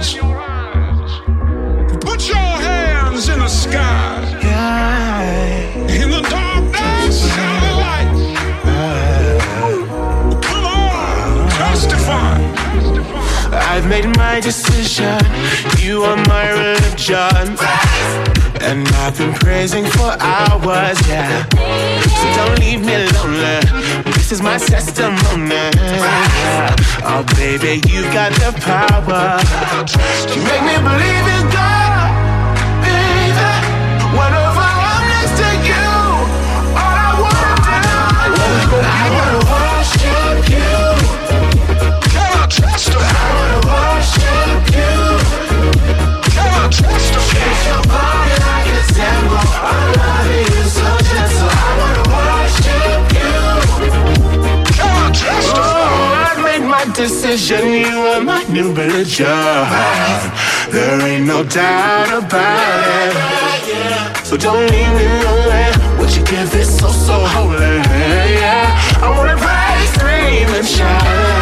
eyes. Put your hands in the sky. In the darkness, light. Come on, testify. I've made my decision. You are my religion. And I've been praising for hours, yeah. So don't leave me lonely. Is my testimony. Oh, baby, you got the power. You make me believe in God, baby. Whenever I'm next to you, all I wanna do, I wanna worship you. Can I testify? I wanna worship you. Can I testify? Shake your body my decision. You are my new religion. There ain't no doubt about it. So don't leave me lonely. What you give is so so holy. Yeah, I wanna praise, scream and shout.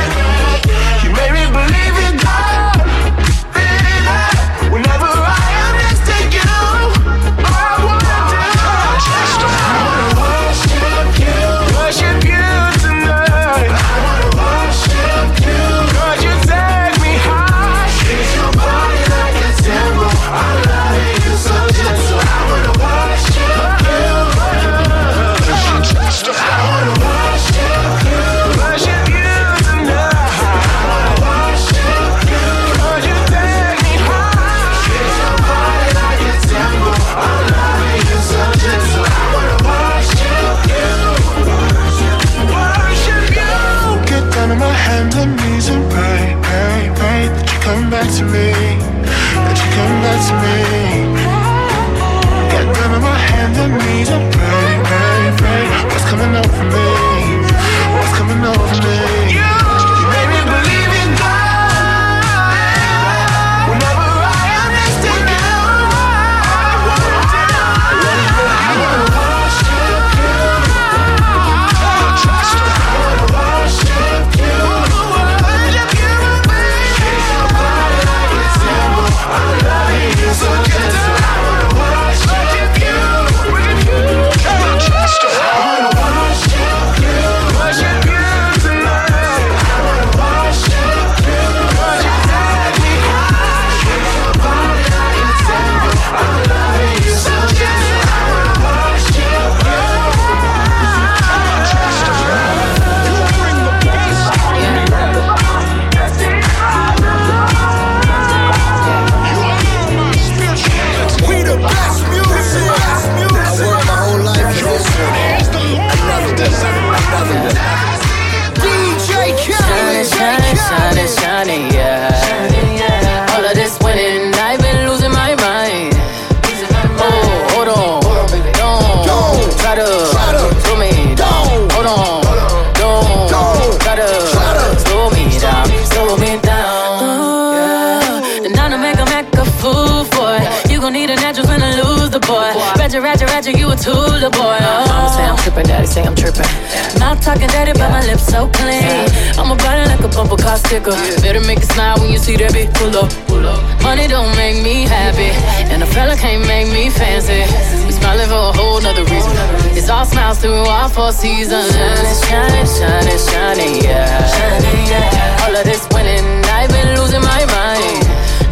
Bumper. Better make it smile when you see that bitch pull up. Pull up. Money don't make me happy, and a fella can't make me fancy. We smiling for a whole nother reason. It's all smiles through all four seasons. Shining, shining, shining, shining, yeah. All of this winning, I've been losing my mind.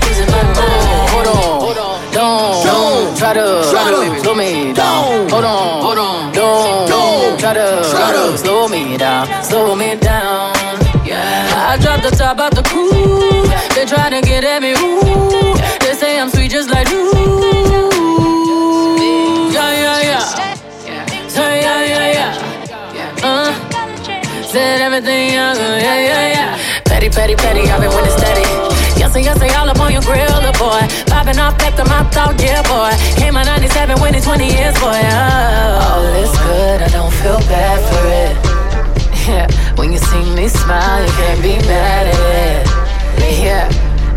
Losing my mind. Hold on, hold on. Don't, Don't try to, try to slow me down. Hold on, hold on. Don't, don't try to, try to slow me down, slow me down. Young, yeah, yeah, yeah. Petty, petty, petty, I've been winning steady. Yes, and yes, they all up on your grill, the boy. Popping off after my thought, yeah, boy. Came out 97, winning 20 years, boy. Oh, all is good, I don't feel bad for it. Yeah, when you see me smile, you can't be mad at it. Yeah,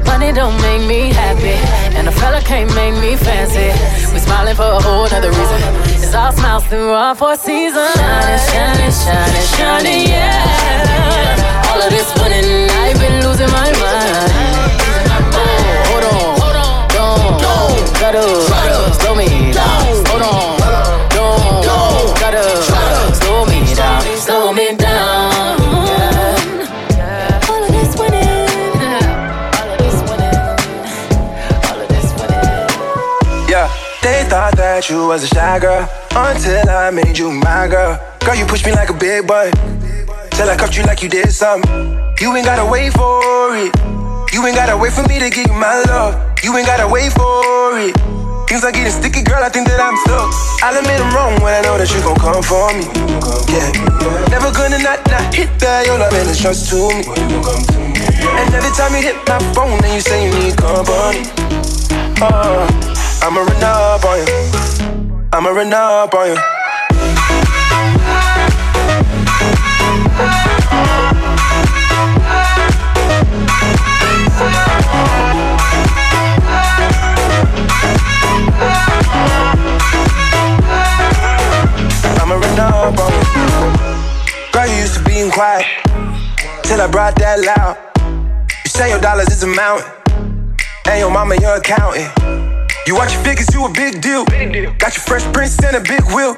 money don't make me happy, and a fella can't make me fancy. We smiling for a whole nother reason. It's all smiles through all four seasons. Shining, shining, shining, shining, yeah. gotta slow me down. Hold on, don't gotta slow me down, slow me down. All of this winning, all. Yeah, they thought that you was a shy girl until I made you my girl. Girl, you push me like a big boy till I cuffed you like you did something. You ain't gotta wait for it. You ain't gotta wait for me to give you my love. You ain't gotta wait for it. Things are getting sticky, girl. I think that I'm stuck. I'll admit I'm wrong when I know that you gon' come for me. Yeah. Never gonna not not hit that. Your love and it's just to me. And every time you hit my phone, then you say you need company. Uh, I'ma run up on you. I'ma run up on you. Till I brought that loud. You say your dollars is a mountain, and your mama your accountant. You watch your figures, you a big deal. Got your fresh prince and a big wheel.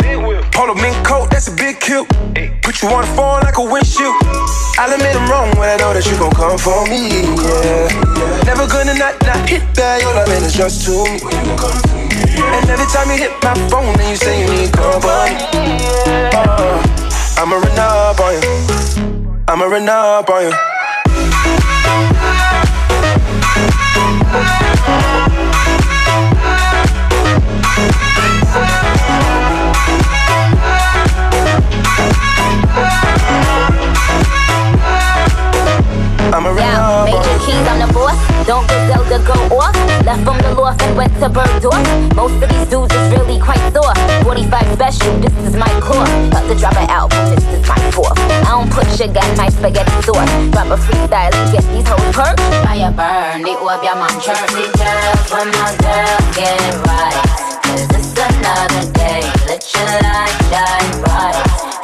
Polo mink coat, that's a big kill. Put you on the phone like a windshield. I'll admit I'm wrong when I know that you gon' come for me. Yeah. Never gonna not not hit that. Your love is just to me. And every time you hit my phone, then you say you need company. Uh, I'ma run up on you. I'ma run up on you. I'm a Yeah, major keys on the boss. Don't get Zelda go off. Left from the loft and went to Bergdorf. Most of these dudes is really quite sore. 45 special, this is my core. About to drop an put sugar in my spaghetti sauce. Drop a freestyle and get these hoes perked. Fire burn, the up your man church. The girls when my girl get right. Cause it's another day. Let your light shine bright.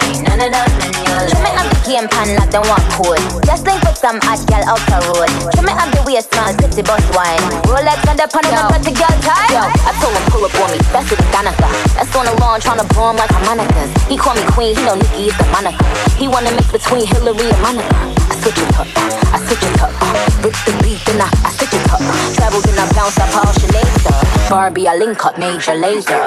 Ain't none of them in your life. Trim it up the game pan like them want code. Just link with some hot girl out the road. Trim it up the waist man, city bus wine. Rolex on the pan and got the girl tight. Yo, I told him pull up on me, best of the Danica. That's on the lawn trying to blow him like a Monica's. He call me queen, he know Nicki is the Monica. He wanna mix between Hillary and Monica. I switch it up, I switch it up. Rip the beat and I, I switch it up. Traveled and I bounce up all Sinead. Barbie, I link up Major Lazer.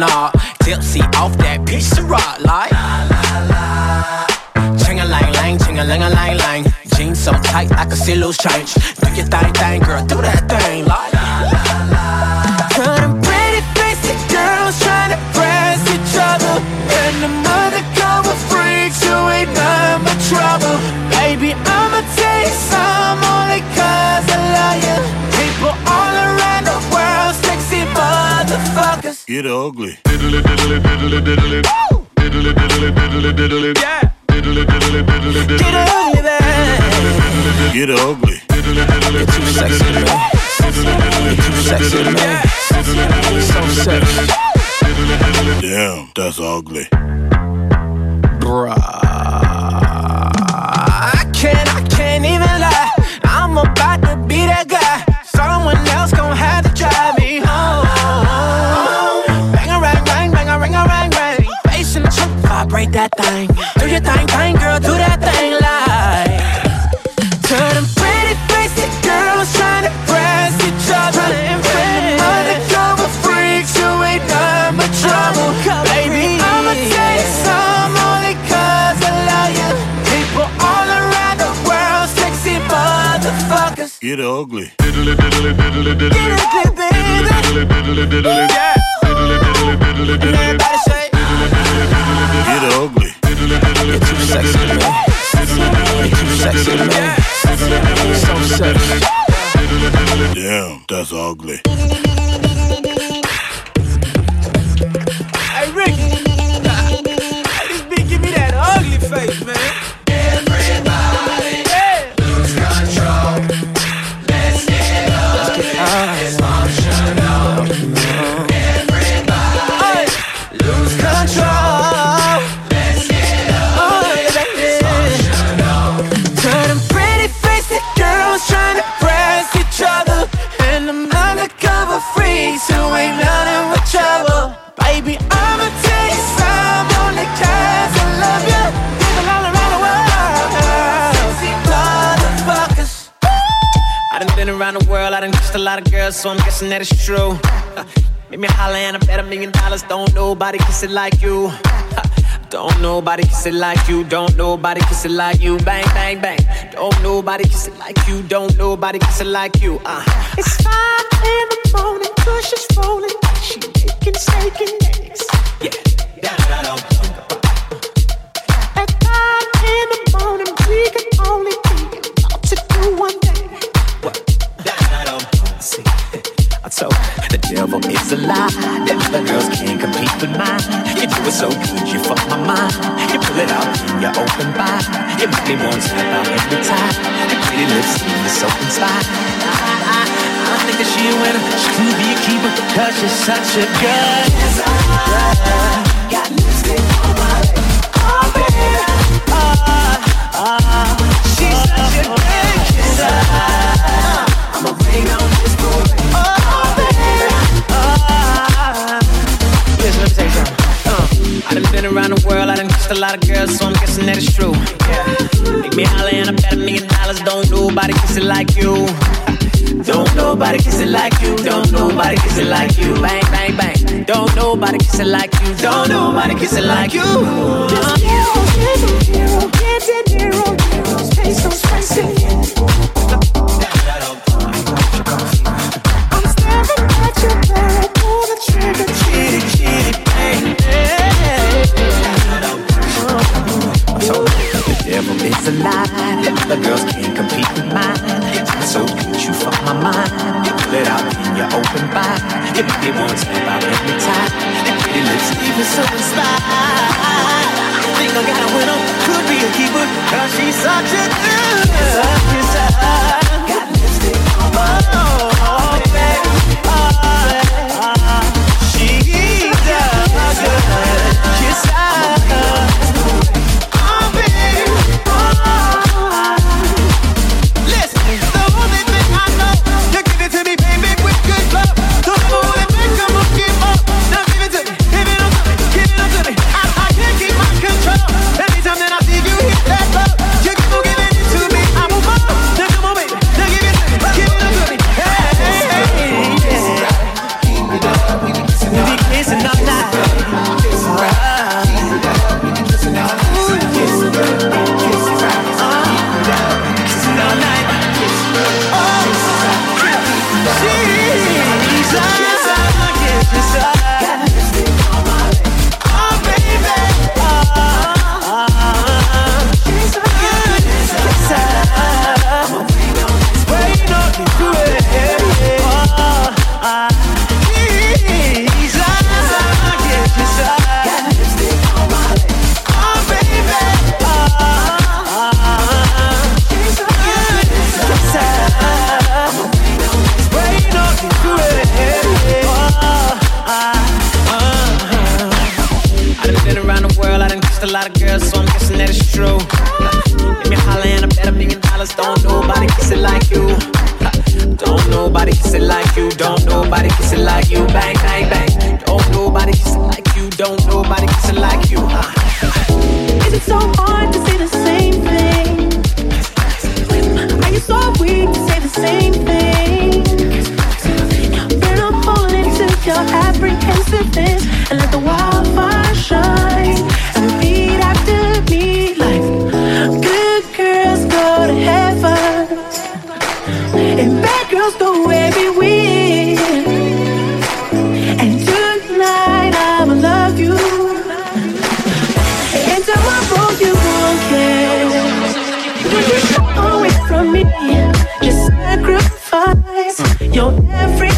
This. Tipsy off that piece of rock, like. Ching a lang lang, ching a lang a lang lang. Jeans so tight, I can see loose change. Do your thing, thing, girl, do that thing, like. Yeah. Get ugly, babe. Get ugly. Diddly diddly You're too sexy to me. You're too sexy to me. So sexy. Damn, that's ugly. Bruh. I can't, I can't even lie. I'm about to be that guy. That thing. Do your thing, thing, girl, do that thing like. To them pretty faced girls trying to press each other. Undercover freaks who ain't done but trouble. Baby, I'ma tell you some only cause I love you. People all around the world, sexy motherfuckers. Get ugly. diddly diddly diddly diddly. Get ugly, baby. Diddly diddly diddly. Yeah. Diddly diddly diddly And diddly. Sexy. Damn, that's ugly. Kissed a lot of girls, so I'm guessing that it's true. Make me holler and I bet a million dollars. Don't nobody kiss it like you. Don't nobody kiss it like you. Don't nobody kiss it like you. Bang, bang, bang. Don't nobody kiss it like you. Don't nobody kiss it like you. Uh. It's five in the morning, push is rolling. She making steak and eggs. Yeah. At five in the morning, we can only devil is a lie. Them other girls can't compete with mine. You do it so good, you fuck my mind. You pull it out, you open wide. You make me want to tap out every time. Your pretty lips leave me so inspired. I, I, I think that she a winner. She could be a keeper because she's such a good. Got lipstick on my lips. Oh, baby. Oh, oh, she's such a good kisser. I'm a ring on this boy. Oh, been around the world, I done kissed a lot of girls, so I'm guessing that it's true. Yeah. Make me holler and I bet a million dollars. Don't nobody kiss it like you. Don't nobody kiss it like you. Don't nobody kiss it like you. Bang, bang, bang. Don't nobody kiss it like you. Don't nobody kiss it like you. Just hero, hero, get in hero, hero, space, no spicy. I'm The is a lie. Other girls can't compete with mine. I'm so good, you fuck my mind. You pull it out and you open wide. You make me want to step out every time. Your pretty lips leave me so inspired. Think I got a winner, could be a keeper, cause she's such a good kisser. Got lipstick on my You're every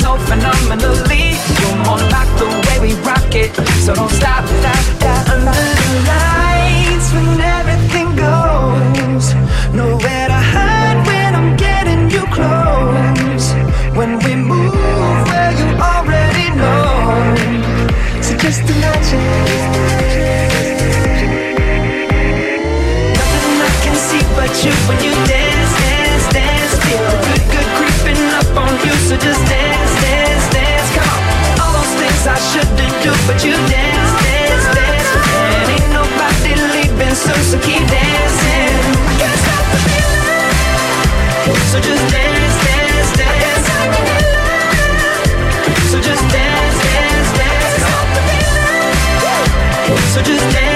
so phenomenally. You're more like the way we rock it, so don't stop. stop, stop Under the lights when everything goes, nowhere to hide when I'm getting you close. When we move where well, you already know, so just imagine. Nothing I can see but you when you dance, dance, dance. Feel the good, good creeping up on you, so just dance. but you dance, dance, dance. And ain't nobody leaving, so, so keep dancing. So just dance, dance, dance. So just dance, dance, dance. So just dance.